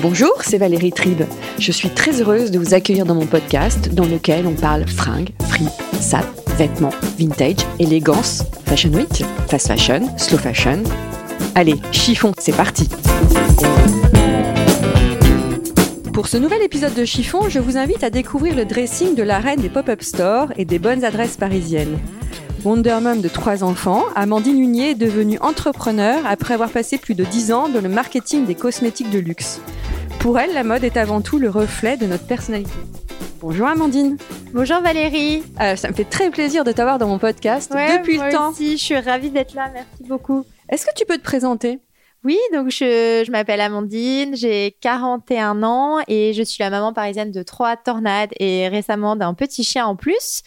Bonjour, c'est Valérie Tribe. Je suis très heureuse de vous accueillir dans mon podcast dans lequel on parle fringues, free, sap, vêtements, vintage, élégance, fashion week, fast fashion, slow fashion. Allez, chiffon, c'est parti. Pour ce nouvel épisode de Chiffon, je vous invite à découvrir le dressing de la reine des pop-up stores et des bonnes adresses parisiennes. Wonder Mom de trois enfants, Amandine Hunier est devenue entrepreneur après avoir passé plus de 10 ans dans le marketing des cosmétiques de luxe. Pour elle, la mode est avant tout le reflet de notre personnalité. Bonjour Amandine. Bonjour Valérie. Euh, ça me fait très plaisir de t'avoir dans mon podcast Ouais, depuis moi le temps. aussi, je suis ravie d'être là, merci beaucoup. Est-ce que tu peux te présenter? Oui, donc je, je m'appelle Amandine, j'ai 41 ans et je suis la maman parisienne de trois tornades et récemment d'un petit chien en plus.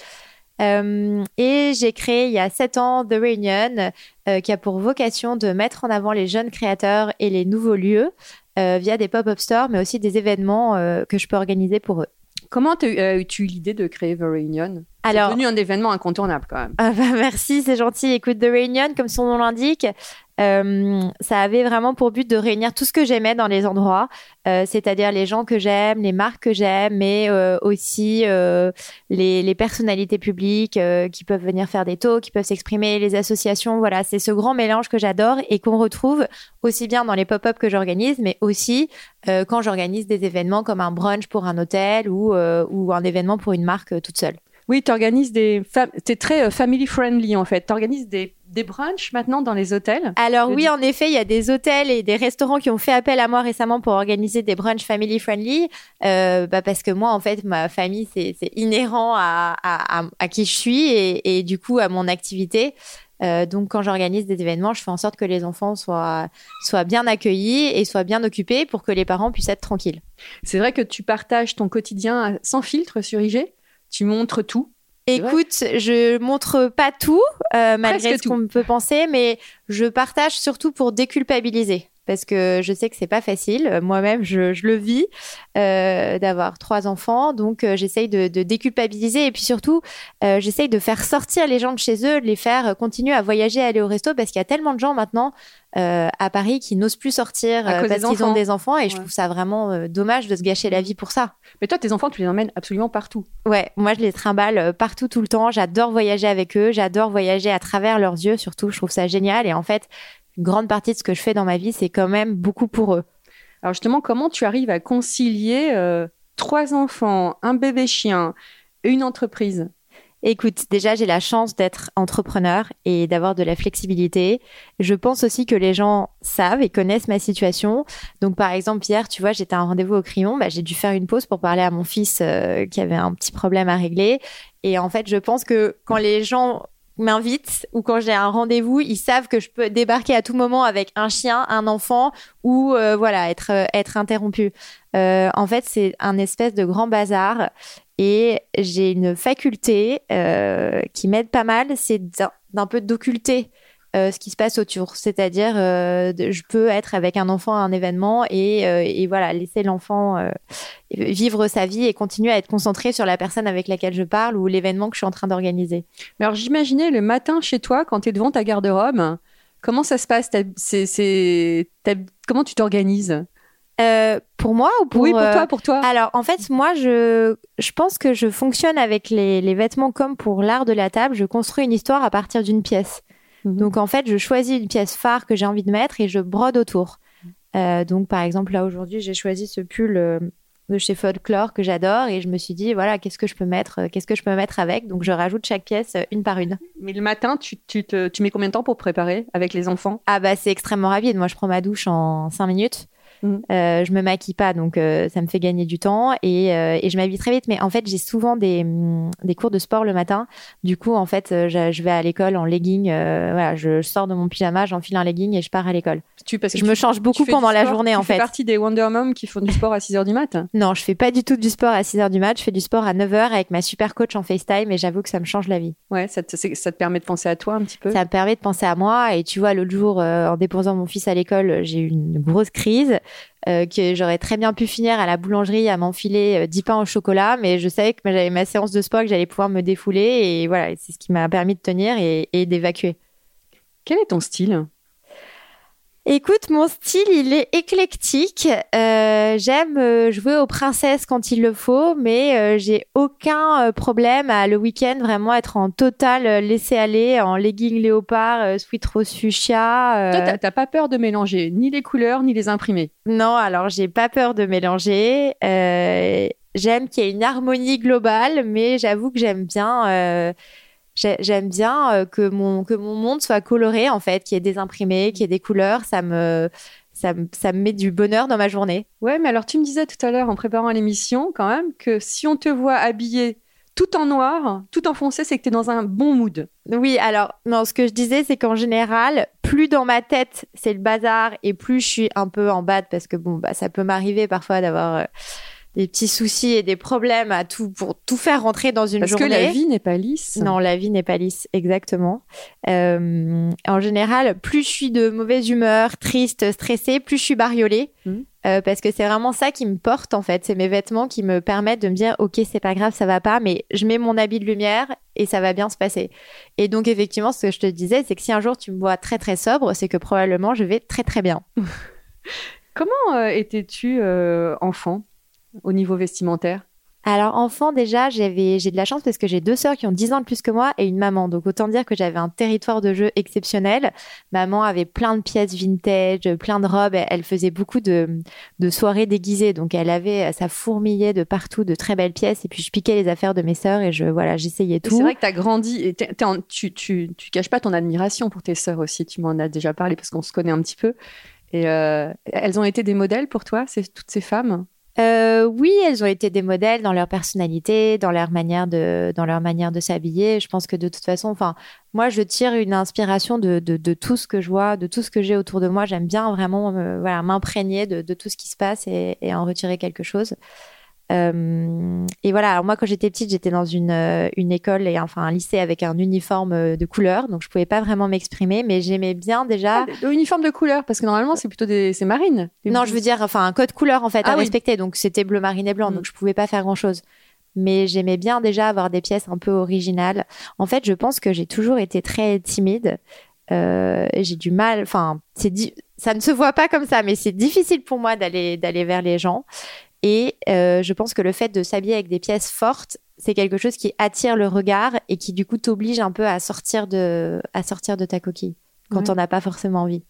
Euh, et j'ai créé il y a 7 ans The Reunion, euh, qui a pour vocation de mettre en avant les jeunes créateurs et les nouveaux lieux euh, via des pop-up stores, mais aussi des événements que je peux organiser pour eux. Comment as-tu eu l'idée de créer The Reunion? C'est Alors, devenu un événement incontournable quand même. Ah bah, merci, c'est gentil. Écoute, The Reunion, comme son nom l'indique, euh, ça avait vraiment pour but de réunir tout ce que j'aimais dans les endroits, euh, c'est-à-dire les gens que j'aime, les marques que j'aime, mais euh, aussi les, les personnalités publiques qui peuvent venir faire des talks, qui peuvent s'exprimer, les associations. Voilà, c'est ce grand mélange que j'adore et qu'on retrouve aussi bien dans les pop-up que j'organise, mais aussi quand j'organise des événements comme un brunch pour un hôtel ou, ou un événement pour une marque toute seule. Oui, tu organises des. fam- T'es très euh, family friendly en fait. Tu organises des, des brunchs maintenant dans les hôtels? Alors oui, en effet, il y a des hôtels et des restaurants qui ont fait appel à moi récemment pour organiser des brunchs family friendly, euh, bah parce que moi, en fait, ma famille, c'est inhérent à, à, à, à qui je suis et, et du coup à mon activité. Euh, donc quand j'organise des événements, je fais en sorte que les enfants soient, soient bien accueillis et soient bien occupés pour que les parents puissent être tranquilles. C'est vrai que tu partages ton quotidien sans filtre sur IG. Tu montres tout. Écoute, je montre pas tout, euh, malgré Presque ce qu'on peut penser, mais je partage surtout pour déculpabiliser. Parce que je sais que c'est pas facile. Moi-même, je, je le vis euh, d'avoir trois enfants, donc euh, j'essaye de, de déculpabiliser et puis surtout, euh, j'essaye de faire sortir les gens de chez eux, de les faire continuer à voyager, à aller au resto, parce qu'il y a tellement de gens maintenant à Paris qui n'osent plus sortir parce qu'ils ont des enfants, et je trouve ça vraiment dommage de se gâcher la vie pour ça. Mais toi, tes enfants, tu les emmènes absolument partout. Ouais, moi je les trimballe partout tout le temps. J'adore voyager avec eux, j'adore voyager à travers leurs yeux surtout. Je trouve ça génial et en fait, une grande partie de ce que je fais dans ma vie, c'est quand même beaucoup pour eux. Alors justement, comment tu arrives à concilier euh, trois enfants, un bébé chien, une entreprise? Écoute, déjà j'ai la chance d'être entrepreneur et d'avoir de la flexibilité. Je pense aussi que les gens savent et connaissent ma situation. Donc par exemple hier, tu vois, j'étais à un rendez-vous au crayon, bah, j'ai dû faire une pause pour parler à mon fils euh, qui avait un petit problème à régler. Et en fait, je pense que quand les gens m'invitent ou quand j'ai un rendez-vous, ils savent que je peux débarquer à tout moment avec un chien, un enfant ou euh, voilà être euh, être interrompu. Euh, en fait, c'est un espèce de grand bazar et j'ai une faculté qui m'aide pas mal, c'est d'un d'un peu d'occulter euh, ce qui se passe autour. C'est-à-dire, euh, je peux être avec un enfant à un événement et, euh, et voilà, laisser l'enfant vivre sa vie et continuer à être concentré sur la personne avec laquelle je parle ou l'événement que je suis en train d'organiser. Mais alors j'imaginais le matin chez toi, quand tu es devant ta garde-robe, comment ça se passe? Comment tu t'organises? Euh, pour moi ou pour Oui, pour toi, pour toi. Alors, en fait, moi, je, je pense que je fonctionne avec les, les vêtements comme pour l'art de la table. Je construis une histoire à partir d'une pièce. Mhm. Donc, en fait, je choisis une pièce phare que j'ai envie de mettre et je brode autour. Euh, donc, par exemple, là, aujourd'hui, j'ai choisi ce pull euh, de chez Folklore que j'adore et je me suis dit, voilà, qu'est-ce que je peux mettre, euh, qu'est-ce que je peux mettre avec? Donc, je rajoute chaque pièce euh, une par une. Mais le matin, tu, tu, te, tu mets combien de temps pour préparer avec les enfants? Ah, bah, c'est extrêmement rapide. Moi, je prends ma douche en cinq minutes. Mm. Euh, je me maquille pas, donc euh, ça me fait gagner du temps et, euh, et je m'habille très vite. Mais en fait, j'ai souvent des, mm, des cours de sport le matin. Du coup, en fait, je, je vais à l'école en legging. voilà, je, sors de mon pyjama, j'enfile un legging et je pars à l'école. Tu, parce que je me change beaucoup pendant la journée, en fait. Tu fais partie des Wonder Moms qui font du sport à 6 h du mat Non, je fais pas du tout du sport à 6 h du mat. Je fais du sport à 9 h avec ma super coach en FaceTime et j'avoue que ça me change la vie. Ouais, ça te, ça te permet de penser à toi un petit peu. Ça me permet de penser à moi. Et tu vois, l'autre jour, en déposant mon fils à l'école, j'ai eu une grosse crise. Euh, que j'aurais très bien pu finir à la boulangerie à m'enfiler 10 euh, pains au chocolat, mais je savais que j'avais ma séance de sport, que j'allais pouvoir me défouler, et voilà, c'est ce qui m'a permis de tenir et d'évacuer. Quel est ton style? Écoute, mon style, il est éclectique. Euh, j'aime euh, jouer aux princesses quand il le faut, mais euh, j'ai aucun problème à le week-end vraiment être en total laisser aller, en legging léopard, sweat rose fuchsia. Toi, t'as pas peur de mélanger ni les couleurs ni les imprimés? Non, alors j'ai pas peur de mélanger. j'aime qu'il y ait une harmonie globale, mais j'avoue que j'aime bien J'aime bien euh, que mon que mon monde soit coloré en fait, qu'il y ait des imprimés, qu'il y ait des couleurs, ça me ça, ça, me met du bonheur dans ma journée. Ouais, mais alors tu me disais tout à l'heure en préparant l'émission quand même que si on te voit habillé tout en noir, tout en foncé, c'est que tu es dans un bon mood. Oui, alors non, ce que je disais c'est qu'en général, plus dans ma tête, c'est le bazar et plus je suis un peu en bad parce que bon bah ça peut m'arriver parfois d'avoir euh, des petits soucis et des problèmes à tout pour tout faire rentrer dans une journée. Parce que la vie n'est pas lisse. Non, la vie n'est pas lisse, exactement. Euh, en général, plus je suis de mauvaise humeur, triste, stressée, plus je suis bariolée. Mmh. Euh, parce que c'est vraiment ça qui me porte en fait, c'est mes vêtements qui me permettent de me dire ok c'est pas grave ça va pas mais je mets mon habit de lumière et ça va bien se passer. Et donc effectivement ce que je te disais c'est que si un jour tu me vois très très sobre c'est que probablement je vais très très bien. Comment euh, étais-tu euh, enfant? Au niveau vestimentaire? Alors enfant déjà, j'avais j'ai de la chance parce que j'ai deux sœurs qui ont 10 ans de plus que moi et une maman. Donc autant dire que j'avais un territoire de jeu exceptionnel. Maman avait plein de pièces vintage, plein de robes, elle faisait beaucoup de, de soirées déguisées. Donc elle avait ça fourmillait de partout de très belles pièces et puis je piquais les affaires de mes sœurs et je voilà, j'essayais tout. C'est vrai que tu as grandi et tu, tu tu caches pas ton admiration pour tes sœurs aussi, tu m'en as déjà parlé parce qu'on se connaît un petit peu. Et euh, elles ont été des modèles pour toi, c'est toutes ces femmes? Euh, oui, elles ont été des modèles dans leur personnalité, dans leur manière de, dans leur manière de s'habiller. Je pense que de toute façon, enfin, moi, je tire une inspiration de, de, tout ce que je vois, de tout ce que j'ai autour de moi. J'aime bien vraiment, voilà, m'imprégner de, tout ce qui se passe et en retirer quelque chose. Euh, et voilà, alors moi quand j'étais petite, j'étais dans une, euh, une école et enfin un lycée avec un uniforme euh, de couleur, donc je pouvais pas vraiment m'exprimer, mais j'aimais bien déjà. Ah, uniforme de couleur, parce que normalement c'est plutôt des, c'est marine. Non, je veux dire, enfin un code couleur en fait ah à respecter, donc c'était bleu marine et blanc, mm. donc je pouvais pas faire grand chose. Mais j'aimais bien déjà avoir des pièces un peu originales. En fait, je pense que j'ai toujours été très timide. Euh, j'ai du mal, enfin, c'est ça ne se voit pas comme ça, mais c'est difficile pour moi d'aller d'aller vers les gens. Et euh, je pense que le fait de s'habiller avec des pièces fortes, c'est quelque chose qui attire le regard et qui du coup t'oblige un peu à sortir de, à sortir de ta coquille quand on n'a pas forcément envie.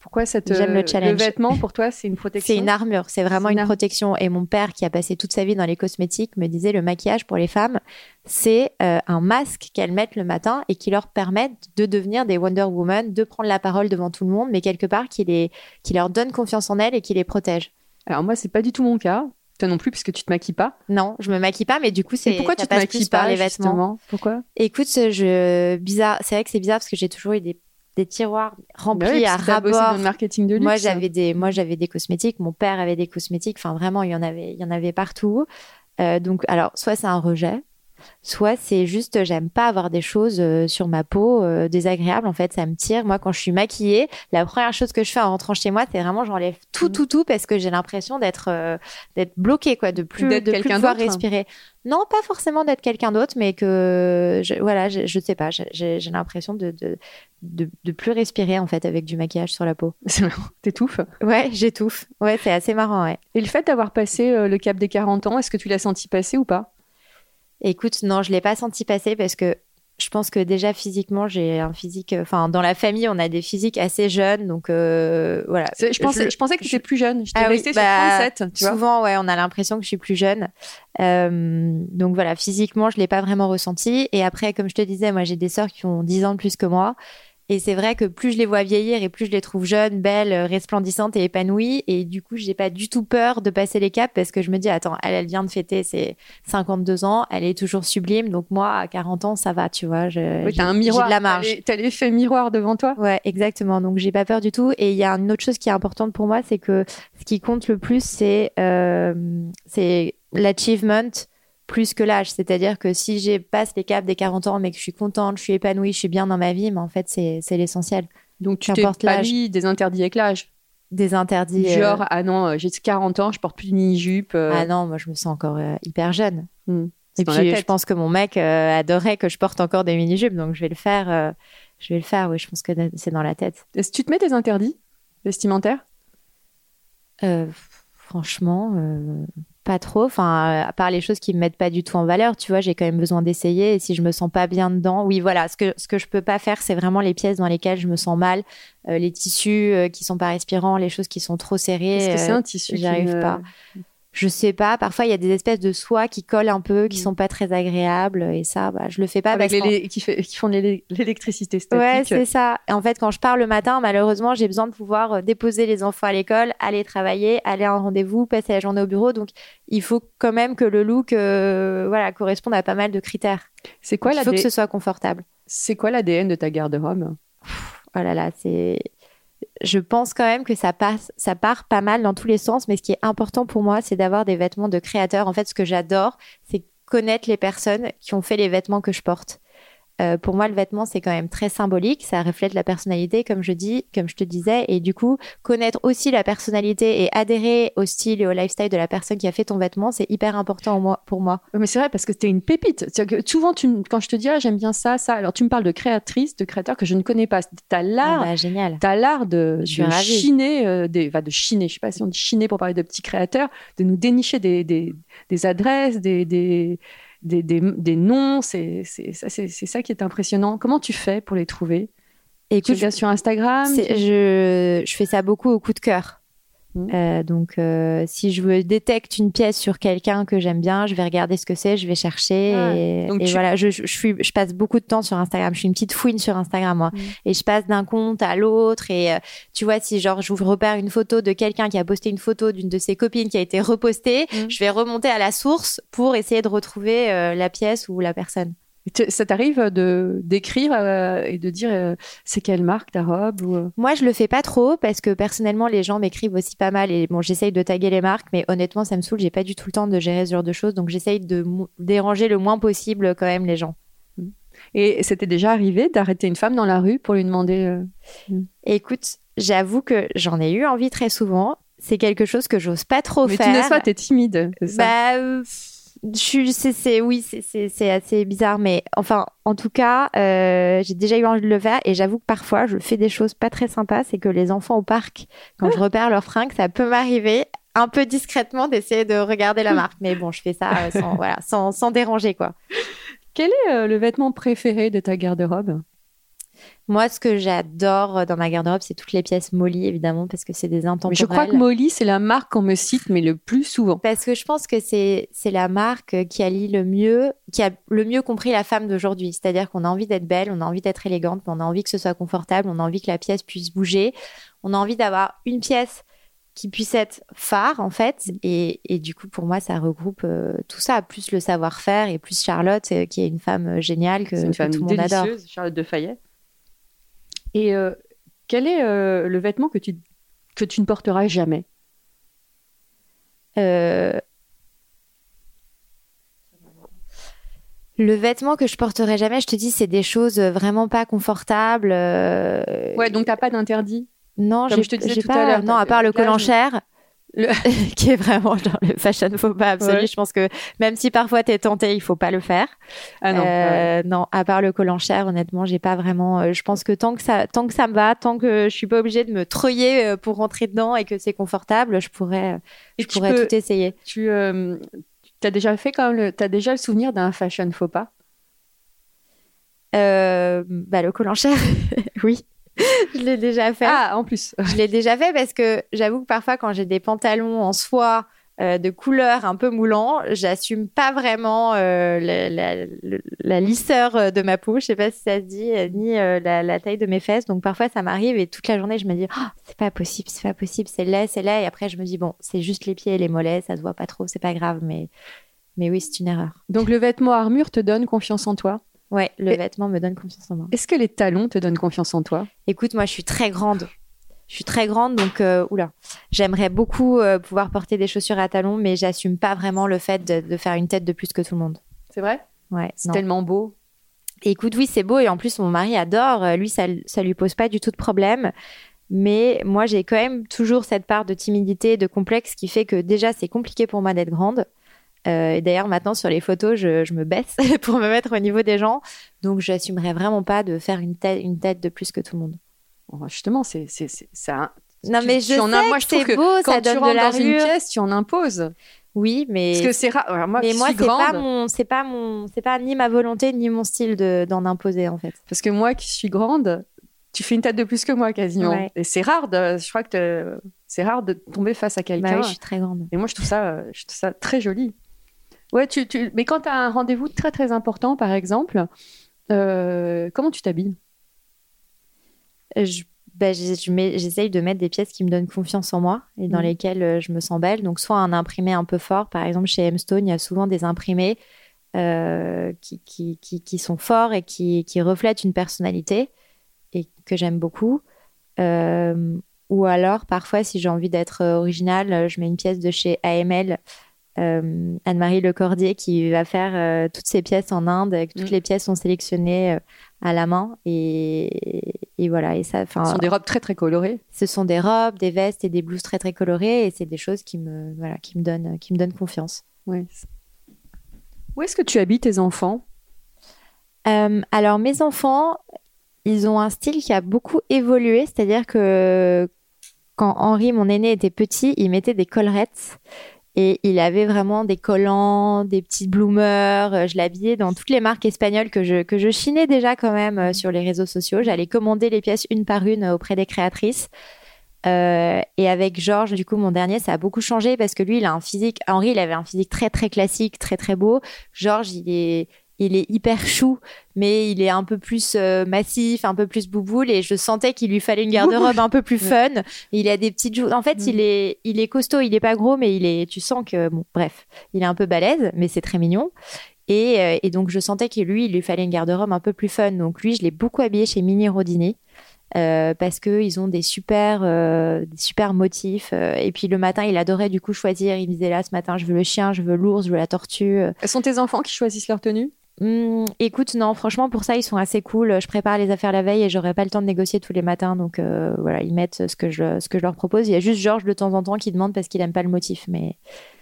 Pourquoi cette J'aime le challenge. Le vêtement pour toi, c'est une protection. C'est une armure, c'est vraiment une, protection. Et mon père, qui a passé toute sa vie dans les cosmétiques, me disait le maquillage pour les femmes, c'est euh, un masque qu'elles mettent le matin et qui leur permet de devenir des Wonder Woman, de prendre la parole devant tout le monde, mais quelque part qui les, qui leur donne confiance en elles et qui les protège. Alors moi, c'est pas du tout mon cas. Toi non plus, puisque tu te maquies pas. Non, je me maquille pas, mais du coup, c'est. Pourquoi tu te maquilles pas les vêtements Pourquoi? Écoute, je bizarre. C'est vrai que c'est bizarre parce que j'ai toujours eu des, des tiroirs remplis bah à rabord. Dans le marketing de luxe. Moi, j'avais des, moi, j'avais des cosmétiques. Mon père avait des cosmétiques. Enfin, vraiment, il y en avait, il y en avait partout. Euh, donc, alors, soit c'est un rejet, soit c'est juste j'aime pas avoir des choses euh, sur ma peau euh, désagréables en fait ça me tire. Moi quand je suis maquillée la première chose que je fais en rentrant chez moi c'est vraiment j'enlève tout mm. tout tout parce que j'ai l'impression d'être euh, d'être bloquée quoi de plus de plus pouvoir respirer. Non pas forcément d'être quelqu'un d'autre mais que je, voilà je, je sais pas. J'ai l'impression de, de, de de plus respirer en fait avec du maquillage sur la peau. T'étouffes. Ouais j'étouffe. Ouais c'est assez marrant ouais. Et le fait d'avoir passé le cap des 40 ans est-ce que tu l'as senti passer ou pas? Écoute, non, je l'ai pas senti passer parce que je pense que déjà physiquement, j'ai un physique. Enfin, dans la famille, on a des physiques assez jeunes, donc euh, voilà. Je pensais, je, pensais que tu étais plus jeune. Je ah restée sur 37. Tu souvent, ouais, on a l'impression que je suis plus jeune. Euh, donc voilà, physiquement, je l'ai pas vraiment ressenti. Et après, comme je te disais, moi, j'ai des sœurs qui ont 10 ans de plus que moi. Et c'est vrai que plus je les vois vieillir et plus je les trouve jeunes, belles, resplendissantes et épanouies. Et du coup, j'ai pas du tout peur de passer les caps parce que je me dis, attends, elle, elle vient de fêter ses 52 ans, elle est toujours sublime. Donc moi, à 40 ans, ça va, tu vois. Je, oui, t'as un miroir. de la marge. T'as l'effet miroir devant toi. Ouais, exactement. Donc j'ai pas peur du tout. Et il y a une autre chose qui est importante pour moi, c'est que ce qui compte le plus, c'est euh, c'est l'achievement plus que l'âge. C'est-à-dire que si j'ai passe les caps des 40 ans, mais que je suis contente, je suis épanouie, je suis bien dans ma vie, mais en fait, c'est l'essentiel. Donc tu t'es pas mis des interdits avec l'âge Des interdits. Euh, Genre, ah non, euh, j'ai 40 ans, je porte plus de mini-jupe. Euh. Ah non, moi je me sens encore hyper jeune. Hmm. Et puis je pense que mon mec adorait que je porte encore des mini-jupes, donc je vais le faire. je vais le faire, oui, je pense que c'est dans la tête. Est-ce que tu te mets des interdits vestimentaires? Franchement, pas trop. Enfin, à part les choses qui me mettent pas du tout en valeur, tu vois, j'ai quand même besoin d'essayer. Et si je me sens pas bien dedans, oui, voilà. Ce que ce que je peux pas faire, c'est vraiment les pièces dans lesquelles je me sens mal, euh, les tissus euh, qui sont pas respirants, les choses qui sont trop serrées. Est-ce que c'est un tissu J'arrive pas je sais pas. Parfois, il y a des espèces de soie qui collent un peu, qui mm. sont pas très agréables. Et ça, bah, je le fais pas. Avec les, qui, qui, font l'électricité statique. Ouais, c'est ça. Et en fait, quand je pars le matin, malheureusement, j'ai besoin de pouvoir euh, déposer les enfants à l'école, aller travailler, aller à un rendez-vous, passer la journée au bureau. Donc, il faut quand même que le look, euh, voilà, corresponde à pas mal de critères. C'est quoi Il faut que ce soit confortable. C'est quoi l'ADN de ta garde-robe? Oh là là, c'est je pense quand même que ça passe, ça part pas mal dans tous les sens, mais ce qui est important pour moi, c'est d'avoir des vêtements de créateurs. En fait, ce que j'adore, c'est connaître les personnes qui ont fait les vêtements que je porte. Euh, pour moi, le vêtement, c'est quand même très symbolique. Ça reflète la personnalité, comme je dis, comme je te disais. Et du coup, connaître aussi la personnalité et adhérer au style et au lifestyle de la personne qui a fait ton vêtement, c'est hyper important pour moi. Mais c'est vrai parce que tu es une pépite. Que souvent, tu, quand je te dis, ah, j'aime bien ça, ça, alors tu me parles de créatrice, de créateur que je ne connais pas. Tu as l'art. Ah bah, génial. Tu as l'art de, de chiner, euh, des, de chiner, je sais pas si on dit chiner pour parler de petits créateurs, de nous dénicher des, des, des adresses, des, des des, des, noms. C'est ça qui est impressionnant. Comment tu fais pour les trouver? Écoute, tu sur Instagram? je, je fais ça beaucoup au coup de cœur. Mmh. Euh, donc, euh, si je détecte une pièce sur quelqu'un que j'aime bien, je vais regarder ce que c'est, je vais chercher. Et, donc voilà, je, je, suis, je passe beaucoup de temps sur Instagram. Je suis une petite fouine sur Instagram, moi. Mmh. Et je passe d'un compte à l'autre. Et euh, tu vois, si genre je repère une photo de quelqu'un qui a posté une photo d'une de ses copines qui a été repostée, mmh. je vais remonter à la source pour essayer de retrouver la pièce ou la personne. Ça t'arrive de d'écrire euh, et de dire euh, c'est quelle marque ta robe ou... Euh? Moi, je le fais pas trop parce que personnellement, les gens m'écrivent aussi pas mal et bon, j'essaye de taguer les marques, mais honnêtement, ça me saoule. J'ai pas du tout le temps de gérer ce genre de choses, donc j'essaye de déranger le moins possible quand même les gens. Mmh. Et c'était déjà arrivé d'arrêter une femme dans la rue pour lui demander. Mmh. Écoute, j'avoue que j'en ai eu envie très souvent. C'est quelque chose que j'ose pas trop faire. Mais tu ne pas, t'es timide. Ça? Bah c'est, oui, c'est, assez bizarre, mais enfin, en tout cas, euh, j'ai déjà eu envie de le faire et j'avoue que parfois, je fais des choses pas très sympas. C'est que les enfants au parc, quand je ah. repère leurs fringues, ça peut m'arriver un peu discrètement d'essayer de regarder la marque. Mais bon, je fais ça euh, sans, voilà, sans, sans déranger, quoi. Quel est euh, le vêtement préféré de ta garde-robe? Moi, ce que j'adore dans ma garde-robe, c'est toutes les pièces Molly, évidemment, parce que c'est des intemporels. je crois que Molly, c'est la marque qu'on me cite, mais le plus souvent. Parce que je pense que c'est la marque qui allie le mieux, qui a le mieux compris la femme d'aujourd'hui. C'est-à-dire qu'on a envie d'être belle, on a envie d'être élégante, on a envie que ce soit confortable, on a envie que la pièce puisse bouger, on a envie d'avoir une pièce qui puisse être phare en fait et, et du coup pour moi ça regroupe euh, tout ça plus le savoir-faire et plus Charlotte euh, qui est une femme euh, géniale que, une femme tout le monde adore Charlotte de Fayet et euh, quel est euh, le vêtement que tu, que tu ne porteras jamais? Euh, Le vêtement que je porterai jamais, je te dis, c'est des choses vraiment pas confortables. Ouais, donc t'as pas d'interdit? Non, j'ai, je te disais tout pas, à l'heure. Non, à part le col en qui est vraiment genre le fashion faux pas absolu. Je pense que même si parfois t'es tenté, il faut pas le faire. Ah non. Euh, non, à part le col en chair, honnêtement, j'ai pas vraiment. Euh, je pense que tant que ça, tant que ça me va, tant que je suis pas obligée de me treuiller euh, pour rentrer dedans et que c'est confortable, je pourrais, je pourrais tout essayer. Tu as déjà fait quand même, t'as déjà le souvenir d'un fashion faux pas? Bah, le col en chair, oui. je l'ai déjà fait. Ah, en plus. je l'ai déjà fait parce que j'avoue que parfois, quand j'ai des pantalons en soie euh, de couleur un peu moulant. J'assume pas vraiment euh, la, la, la, lisseur de ma peau, je sais pas si ça se dit, ni la, la, taille de mes fesses. Donc parfois ça m'arrive et toute la journée je me dis oh, c'est pas possible, c'est pas possible, c'est laid, c'est laid. Et après je me dis bon c'est juste les pieds et les mollets, ça se voit pas trop, c'est pas grave, mais mais oui c'est une erreur. Donc le vêtement armure te donne confiance en toi. Ouais, le vêtement me donne confiance en moi. Est-ce que les talons te donnent confiance en toi? Écoute, moi je suis très grande. Je suis très grande, donc euh, oula, j'aimerais beaucoup euh, pouvoir porter des chaussures à talons, mais j'assume pas vraiment le fait de, faire une tête de plus que tout le monde. C'est vrai? Ouais. C'est tellement beau. écoute, oui, c'est beau, et en plus mon mari adore. Euh, lui, ça, ça lui pose pas du tout de problème. Mais moi, j'ai quand même toujours cette part de timidité, de complexe, qui fait que déjà, c'est compliqué pour moi d'être grande. Et d'ailleurs, maintenant, sur les photos, je, me baisse pour me mettre au niveau des gens. Donc, j'assumerais vraiment pas de faire une tête, une tête de plus que tout le monde justement, c'est ça. Non, mais je sais moi, je trouve que beau, quand ça tu rentres dans une pièce, tu en imposes. Oui, mais parce que c'est rare. Moi, mais moi, c'est pas mon, c'est pas mon, c'est pas ni ma volonté ni mon style d'en imposer en fait. Parce que moi, qui suis grande, tu fais une tête de plus que moi quasiment. Et c'est rare. De, je crois que c'est rare de tomber face à quelqu'un. Bah oui, je suis très grande. Et moi, je trouve ça, je trouve ça très joli. Ouais, tu, tu... mais quand tu as un rendez-vous très très important, par exemple, euh, comment tu t'habilles? Je bah, j'essaye de mettre des pièces qui me donnent confiance en moi et dans mhm. lesquelles euh, je me sens belle. Donc, soit un imprimé un peu fort, par exemple chez M-Stone, il y a souvent des imprimés euh, qui, qui, qui, sont forts et qui, qui, reflètent une personnalité et que j'aime beaucoup. Euh, ou alors, parfois, si j'ai envie d'être originale, je mets une pièce de chez AML. Anne-Marie Lecordier qui va faire toutes ces pièces en Inde, et toutes mm. les pièces sont sélectionnées à la main et, et voilà, et ça, Ce sont des robes très très colorées. Ce sont des robes, des vestes et des blouses très très colorées, et c'est des choses qui me, voilà, qui me donnent, qui me donnent confiance. Où est-ce que tu habites tes enfants? Euh, Alors mes enfants, ils ont un style qui a beaucoup évolué, c'est-à-dire que quand Henri, mon aîné, était petit, il mettait des collerettes et il avait vraiment des collants, des petits bloomers. Euh, je l'habillais dans toutes les marques espagnoles que je, que je chinais déjà quand même euh, sur les réseaux sociaux. J'allais commander les pièces une par une euh, auprès des créatrices. Et avec Georges, du coup, mon dernier, ça a beaucoup changé parce que lui, il a un physique. Henri, il avait un physique très très classique, très très beau. Georges, il est il est hyper chou, mais il est un peu plus euh, massif, un peu plus bouboule, et je sentais qu'il lui fallait une garde-robe un peu plus fun. Il a des petites joues. En fait, il mm. est, il est costaud, il est pas gros, mais il est, tu sens que, bon, bref, il est un peu balèze, mais c'est très mignon. Et, euh, et, donc, je sentais que lui, il lui fallait une garde-robe un peu plus fun. Donc, lui, je l'ai beaucoup habillé chez Mini Rodini. Euh, parce que ils ont des super, des super motifs. et puis le matin, il adorait du coup choisir. Il me disait là, ce matin, je veux le chien, je veux l'ours, je veux la tortue. Ce sont tes enfants qui choisissent leur tenue? Mmh, écoute, non, franchement, pour ça, ils sont assez cool. Je prépare les affaires la veille et j'aurai pas le temps de négocier tous les matins. Donc euh, voilà, ils mettent ce que, je, ce que je leur propose. Il y a juste Georges de temps en temps qui demande parce qu'il aime pas le motif. Mais...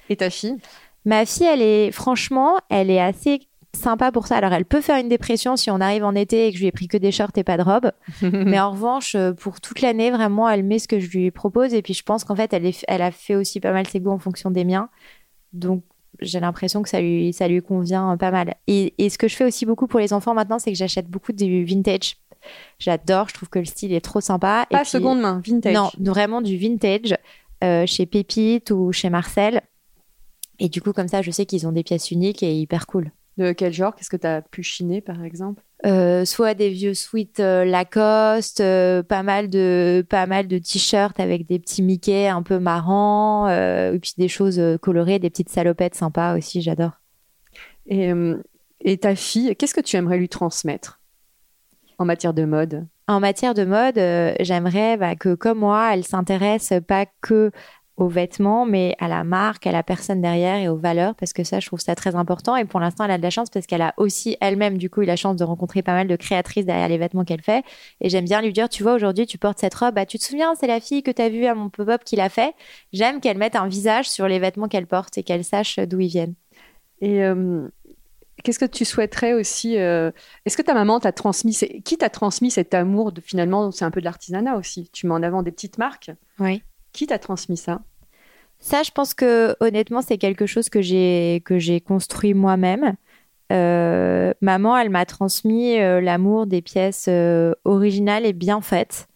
Et ta fille? Ma fille, elle est, franchement, elle est assez sympa pour ça. Alors, elle peut faire une dépression si on arrive en été et que je lui ai pris que des shorts et pas de robe. Mais en revanche, euh, pour toute l'année, vraiment, elle met ce que je lui propose. Et puis, je pense qu'en fait, elle, est, elle a fait aussi pas mal ses goûts en fonction des miens. Donc, j'ai l'impression que ça lui, ça lui convient pas mal. Et, ce que je fais aussi beaucoup pour les enfants maintenant, c'est que j'achète beaucoup du vintage. J'adore, je trouve que le style est trop sympa. Pas seconde main, vintage. Non, vraiment du vintage euh, chez Pépite ou chez Marcel. Et du coup, comme ça, je sais qu'ils ont des pièces uniques et hyper cool. De quel genre? Qu'est-ce que tu as pu chiner, par exemple? Euh, soit des vieux sweats euh, Lacoste, euh, pas mal de pas mal de t-shirts avec des petits Mickey un peu marrants, et puis des choses colorées, des petites salopettes sympas aussi, j'adore. Et, et ta fille, qu'est-ce que tu aimerais lui transmettre en matière de mode? En matière de mode, j'aimerais bah, que comme moi, elle s'intéresse pas que aux vêtements, mais à la marque, à la personne derrière et aux valeurs, parce que ça, je trouve ça très important. Et pour l'instant, elle a de la chance parce qu'elle a aussi elle-même, du coup, eu la chance de rencontrer pas mal de créatrices derrière les vêtements qu'elle fait. Et j'aime bien lui dire, tu vois, aujourd'hui, tu portes cette robe, bah, tu te souviens, c'est la fille que tu as vue à mon pop-up qui l'a fait. J'aime qu'elle mette un visage sur les vêtements qu'elle porte et qu'elle sache d'où ils viennent. Et euh, qu'est-ce que tu souhaiterais aussi euh, Est-ce que ta maman t'a transmis, qui t'a transmis cet amour de finalement, c'est un peu de l'artisanat aussi. Tu mets en avant des petites marques. Oui. Qui t'a transmis ça? Ça, je pense que honnêtement, c'est quelque chose que j'ai que j'ai construit moi-même. Euh, maman, elle m'a transmis euh, l'amour des pièces euh, originales et bien faites.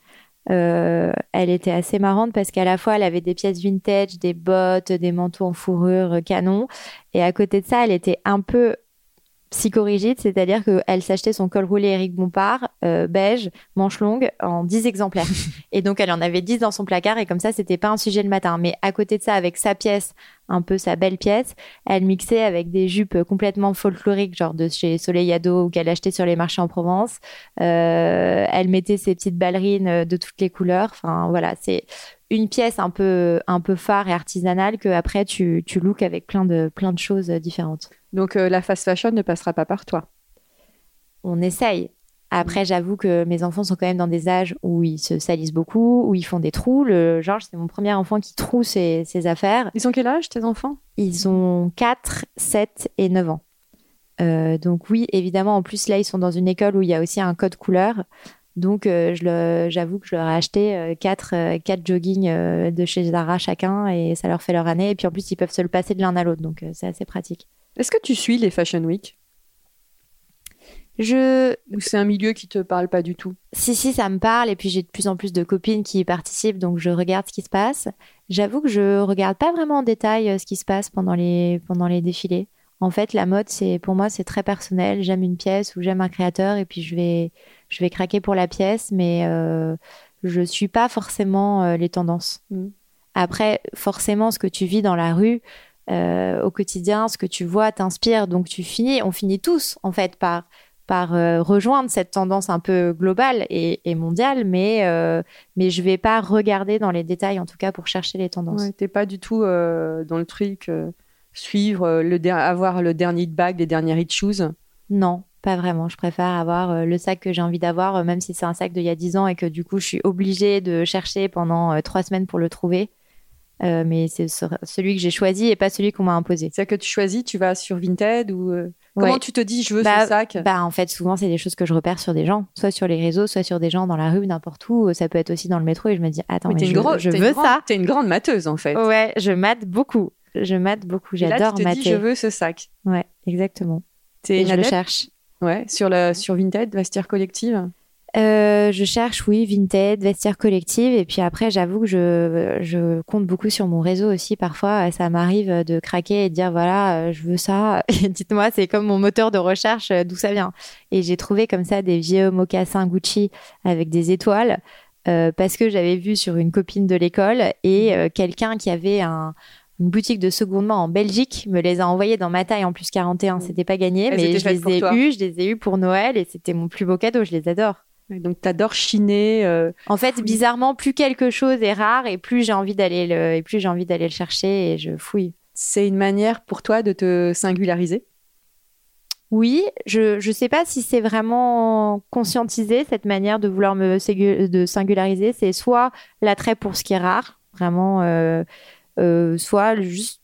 Elle était assez marrante parce qu'à la fois elle avait des pièces vintage, des bottes, des manteaux en fourrure canon, et à côté de ça, elle était un peu psychorigide, c'est-à-dire qu'elle s'achetait son col roulé Eric Bompard, euh, beige, manche longue, en 10 exemplaires. et donc, elle en avait 10 dans son placard, et comme ça, c'était pas un sujet le matin. Mais à côté de ça, avec sa pièce, un peu sa belle pièce, elle mixait avec des jupes complètement folkloriques, genre de chez Soleil Ado, ou qu'elle achetait sur les marchés en Provence. Euh, elle mettait ses petites ballerines de toutes les couleurs. Enfin, voilà, c'est une pièce un peu, un peu phare et artisanale que après tu, tu looks avec plein de, plein de choses différentes. Donc euh, la fast fashion ne passera pas par toi. On essaye. Après, j'avoue que mes enfants sont quand même dans des âges où ils se salissent beaucoup, où ils font des trous. Le Georges, c'est mon premier enfant qui troue ses, affaires. Ils ont quel âge, tes enfants? Ils ont 4, 7 et 9 ans. Euh, donc oui, évidemment, en plus, là, ils sont dans une école où il y a aussi un code couleur. Donc, euh, j'avoue que je leur ai acheté 4 quatre, joggings de chez Zara chacun et ça leur fait leur année. Et puis en plus, ils peuvent se le passer de l'un à l'autre. Donc, c'est assez pratique. Est-ce que tu suis les Fashion Week? Je... Ou c'est un milieu qui te parle pas du tout? Si, si, ça me parle. Et puis j'ai de plus en plus de copines qui y participent, donc je regarde ce qui se passe. J'avoue que je regarde pas vraiment en détail euh, ce qui se passe pendant les, pendant les défilés. En fait, la mode, c'est pour moi, c'est très personnel. J'aime une pièce ou j'aime un créateur et puis je vais, je vais craquer pour la pièce, mais euh, je suis pas forcément euh, les tendances. Mm. Après, forcément, ce que tu vis dans la rue, euh, au quotidien, ce que tu vois t'inspire. Donc tu finis, on finit tous en fait par par euh, rejoindre cette tendance un peu globale et, mondiale, mais euh, mais je vais pas regarder dans les détails en tout cas pour chercher les tendances. Ouais, T'es pas du tout dans le truc suivre le avoir le dernier hit bag, les dernières hit shoes. Non, pas vraiment. Je préfère avoir le sac que j'ai envie d'avoir, même si c'est un sac d'il y a 10 ans et que du coup je suis obligée de chercher pendant trois semaines pour le trouver. Euh, mais c'est celui que j'ai choisi et pas celui qu'on m'a imposé. C'est que tu choisis, tu vas sur Vinted ou euh, comment tu te dis je veux bah, ce sac? Bah en fait souvent c'est des choses que je repère sur des gens, soit sur les réseaux, soit sur des gens dans la rue, n'importe où. Ça peut être aussi dans le métro et je me dis attends mais, je, je veux ça. T'es une grande mateuse en fait. Ouais, je mate beaucoup. Je mate beaucoup. J'adore mater. Dis, je veux ce sac. Ouais, exactement. Et je le cherche. Ouais, sur la sur Vinted, vestiaire collective? Euh, je cherche, oui, Vinted, vestiaire collective. Et puis après, j'avoue que je, je compte beaucoup sur mon réseau aussi. Parfois, ça m'arrive de craquer et de dire, voilà, euh, je veux ça. dites-moi, c'est comme mon moteur de recherche, euh, d'où ça vient. Et j'ai trouvé comme ça des vieux mocassins Gucci avec des étoiles. parce que j'avais vu sur une copine de l'école et quelqu'un qui avait un, une boutique de seconde main en Belgique me les a envoyés dans ma taille en plus 41. C'était pas gagné, mais je les ai eus, je les ai eus pour Noël et c'était mon plus beau cadeau. Je les adore. Donc t'adores chiner. Euh, en fait, bizarrement, plus quelque chose est rare et plus j'ai envie d'aller le et plus j'ai envie d'aller le chercher et je fouille. C'est une manière pour toi de te singulariser? Oui, je je sais pas si c'est vraiment conscientisé cette manière de vouloir me de singulariser. C'est soit l'attrait pour ce qui est rare, vraiment, euh, euh, soit juste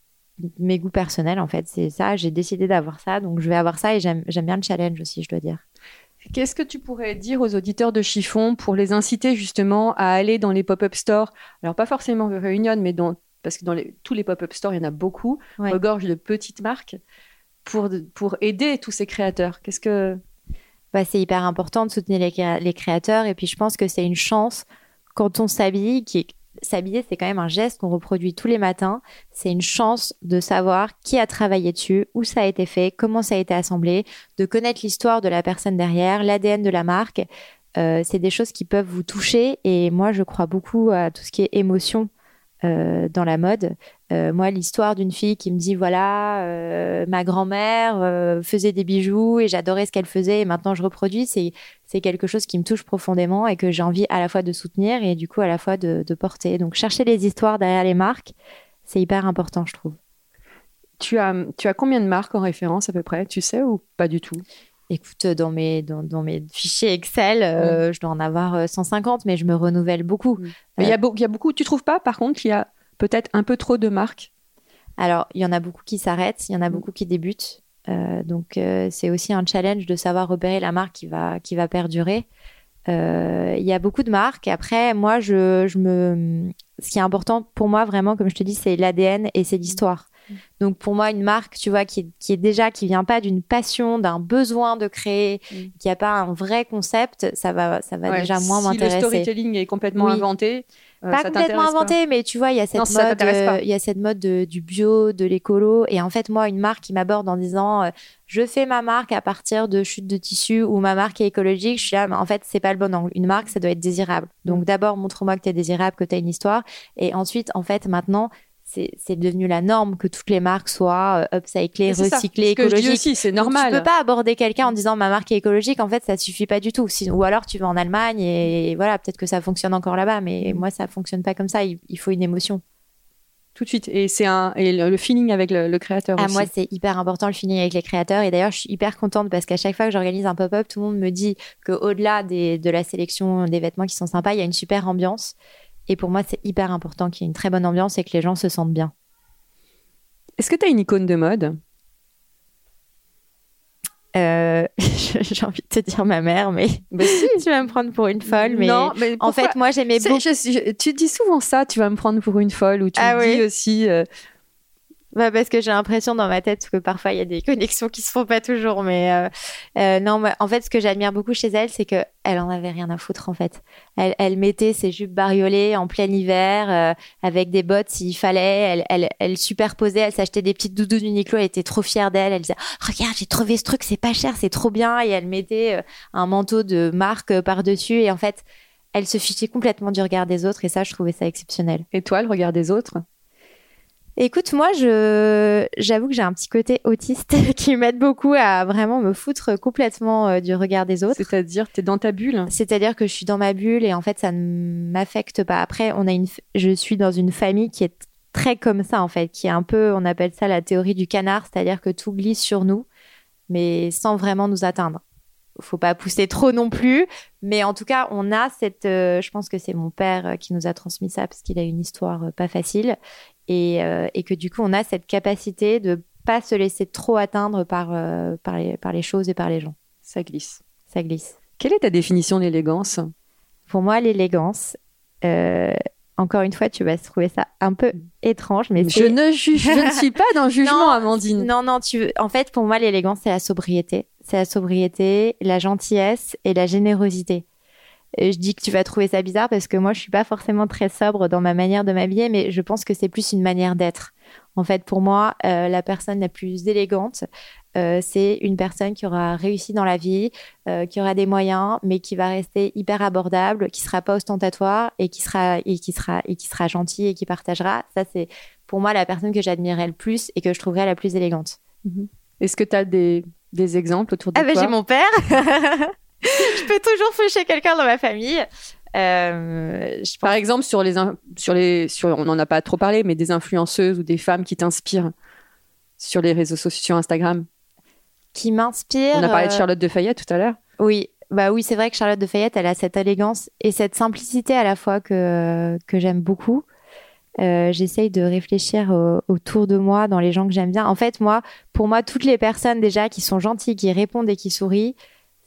mes goûts personnels en fait. C'est ça. J'ai décidé d'avoir ça, donc je vais avoir ça et j'aime bien le challenge aussi, je dois dire. Qu'est-ce que tu pourrais dire aux auditeurs de Chiffon pour les inciter justement à aller dans les pop-up stores? Alors pas forcément Réunion, mais dans, parce que dans tous les pop-up stores, il y en a beaucoup, regorge de petites marques, pour, pour aider tous ces créateurs. Qu'est-ce que... Bah, c'est hyper important de soutenir les, les créateurs et puis je pense que c'est une chance quand on s'habille, qui est s'habiller, c'est quand même un geste qu'on reproduit tous les matins. C'est une chance de savoir qui a travaillé dessus, où ça a été fait, comment ça a été assemblé, de connaître l'histoire de la personne derrière, l'ADN de la marque. Euh, c'est des choses qui peuvent vous toucher et moi, je crois beaucoup à tout ce qui est émotion euh, dans la mode. Euh, moi, l'histoire d'une fille qui me dit voilà, euh, ma grand-mère euh, faisait des bijoux et j'adorais ce qu'elle faisait et maintenant je reproduis, c'est c'est quelque chose qui me touche profondément et que j'ai envie à la fois de soutenir et du coup à la fois de, de porter. Donc chercher les histoires derrière les marques, c'est hyper important, je trouve. Tu as tu as combien de marques en référence à peu près, tu sais ou pas du tout? Écoute, dans mes, dans, dans mes fichiers Excel, je dois en avoir 150, euh, mais je me renouvelle beaucoup. Mais il y, a y a beaucoup, tu trouves pas, par contre, qu'il y a peut-être un peu trop de marques Alors, il y en a beaucoup qui s'arrêtent, il y en a mm. beaucoup qui débutent. Euh, donc, c'est aussi un challenge de savoir repérer la marque qui va, qui va perdurer. Il y a beaucoup de marques. Après, moi, je, je me... ce qui est important pour moi, vraiment, comme je te dis, c'est l'ADN et c'est l'histoire. Donc pour moi, une marque, tu vois, qui, qui est déjà, qui vient pas d'une passion, d'un besoin de créer, Mm. qui a pas un vrai concept, ça va, ça va Ouais, déjà moins Si le m'intéresser. storytelling est complètement Oui. inventé, euh, pas complètement pas. inventé, mais tu vois, il y a cette Non, mode, euh, il y a cette mode de- du bio, de l'écolo. Et en fait, moi, une marque qui m'aborde en disant, euh, je fais ma marque à partir de chutes de tissu ou ma marque est écologique, je suis là, mais en fait, c'est pas le bon angle. Une marque, ça doit être désirable. Mm. Donc d'abord, montre-moi que tu es désirable, que tu as une histoire. Et ensuite, en fait, maintenant, c'est devenu la norme que toutes les marques soient euh, upcyclées, recyclées, ce que je dis écologiques. aussi, c'est Donc, normal. tu peux pas aborder quelqu'un en disant ma marque est écologique. En fait, ça suffit pas du tout. Sinon- ou alors tu vas en Allemagne et voilà, peut-être que ça fonctionne encore là-bas. Mais moi, ça fonctionne pas comme ça. Il, il faut une émotion. Tout de suite. Et c'est un et le, le feeling avec le, le créateur Ah, aussi. moi, c'est hyper important le feeling avec les créateurs. Et d'ailleurs, je suis hyper contente parce qu'à chaque fois que j'organise un pop-up, tout le monde me dit que au-delà de la sélection des vêtements qui sont sympas, il y a une super ambiance. Et pour moi, c'est hyper important qu'il y ait une très bonne ambiance et que les gens se sentent bien. Est-ce que tu as une icône de mode? Euh, J'ai envie de te dire ma mère, mais tu vas me prendre pour une folle. Mais Non, mais en fait, moi, j'aimais beaucoup. je- je- tu dis souvent ça, tu vas me prendre pour une folle, ou tu Ah me oui. dis aussi. euh, Bah, parce que j'ai l'impression dans ma tête que parfois il y a des connexions qui se font pas toujours. Mais euh, euh, non, en fait, ce que j'admire beaucoup chez elle, c'est que elle en avait rien à foutre en fait. Elle, mettait ses jupes bariolées en plein hiver euh, avec des bottes s'il fallait. Elle, elle, superposait, elle s'achetait des petites doudous Uniqlo. Elle était trop fière d'elle. Elle disait "Regarde, j'ai trouvé ce truc, c'est pas cher, c'est trop bien." Et elle mettait un manteau de marque par dessus. Et en fait, elle se fichait complètement du regard des autres. Et ça, je trouvais ça exceptionnel. Et toi, le regard des autres? Écoute, moi, je, j'avoue que j'ai un petit côté autiste qui m'aide beaucoup à vraiment me foutre complètement euh, du regard des autres. C'est-à-dire, tu es dans ta bulle C'est-à-dire que je suis dans ma bulle et en fait, ça ne m'affecte pas. Après, on a une, je suis dans une famille qui est très comme ça, en fait, qui est un peu, on appelle ça la théorie du canard, c'est-à-dire que tout glisse sur nous, mais sans vraiment nous atteindre. Faut pas pousser trop non plus, mais en tout cas, on a cette, euh, je pense que c'est mon père euh, qui nous a transmis ça parce qu'il a une histoire pas facile et, euh, et que du coup, on a cette capacité de pas se laisser trop atteindre par, euh, par, les, par les choses et par les gens. Ça glisse. Ça glisse. Quelle est ta définition d'élégance Pour moi, l'élégance, euh, encore une fois, tu vas trouver ça un peu étrange, mais je ne, juge, je ne suis pas dans le jugement, Non, Amandine. Non, non, tu. En fait, pour moi, l'élégance, c'est la sobriété. C'est la sobriété, la gentillesse et la générosité. Je dis que tu vas trouver ça bizarre parce que moi, je suis pas forcément très sobre dans ma manière de m'habiller, mais je pense que c'est plus une manière d'être. En fait, pour moi, euh, la personne la plus élégante, euh, c'est une personne qui aura réussi dans la vie, euh, qui aura des moyens, mais qui va rester hyper abordable, qui sera pas ostentatoire et qui sera et qui sera et qui sera gentil et qui partagera. Ça, c'est pour moi la personne que j'admirais le plus et que je trouverais la plus élégante. Est-ce que tu as des, des exemples autour de Ah ben toi? j'ai mon père. je peux toujours foucher quelqu'un dans ma famille. Euh, je Par exemple, sur les, sur les, sur, on n'en a pas trop parlé, mais des influenceuses ou des femmes qui t'inspirent sur les réseaux sociaux, sur Instagram. qui m'inspire. On a parlé de euh, Charlotte de Fayette tout à l'heure. Oui, bah oui, c'est vrai que Charlotte de Fayette, elle a cette élégance et cette simplicité à la fois que, que j'aime beaucoup. Euh, J'essaye de réfléchir au- autour de moi, dans les gens que j'aime bien. En fait, moi, pour moi, toutes les personnes déjà qui sont gentilles, qui répondent et qui sourient,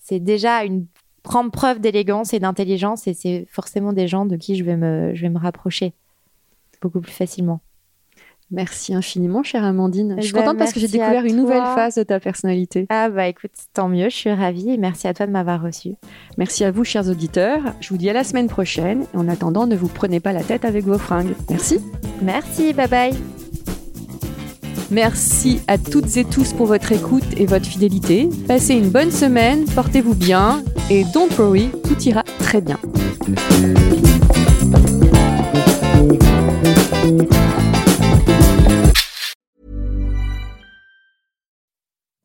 c'est déjà une grande preuve d'élégance et d'intelligence et c'est forcément des gens de qui je vais me, je vais me rapprocher beaucoup plus facilement. Merci infiniment, chère Amandine. Je suis Eh ben, contente parce que j'ai découvert une nouvelle phase de ta personnalité. Ah bah écoute, tant mieux, je suis ravie et merci à toi de m'avoir reçue. Merci à vous, chers auditeurs. Je vous dis à la semaine prochaine. En attendant, ne vous prenez pas la tête avec vos fringues. Merci. Merci, bye bye. Merci à toutes et tous pour votre écoute et votre fidélité. Passez une bonne semaine, portez-vous bien et don't worry, tout ira très bien.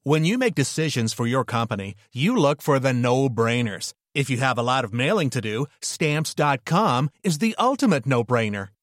When you make decisions for your company, you look for the no brainers. If you have a lot of mailing to do, stamps.com is the ultimate no brainer.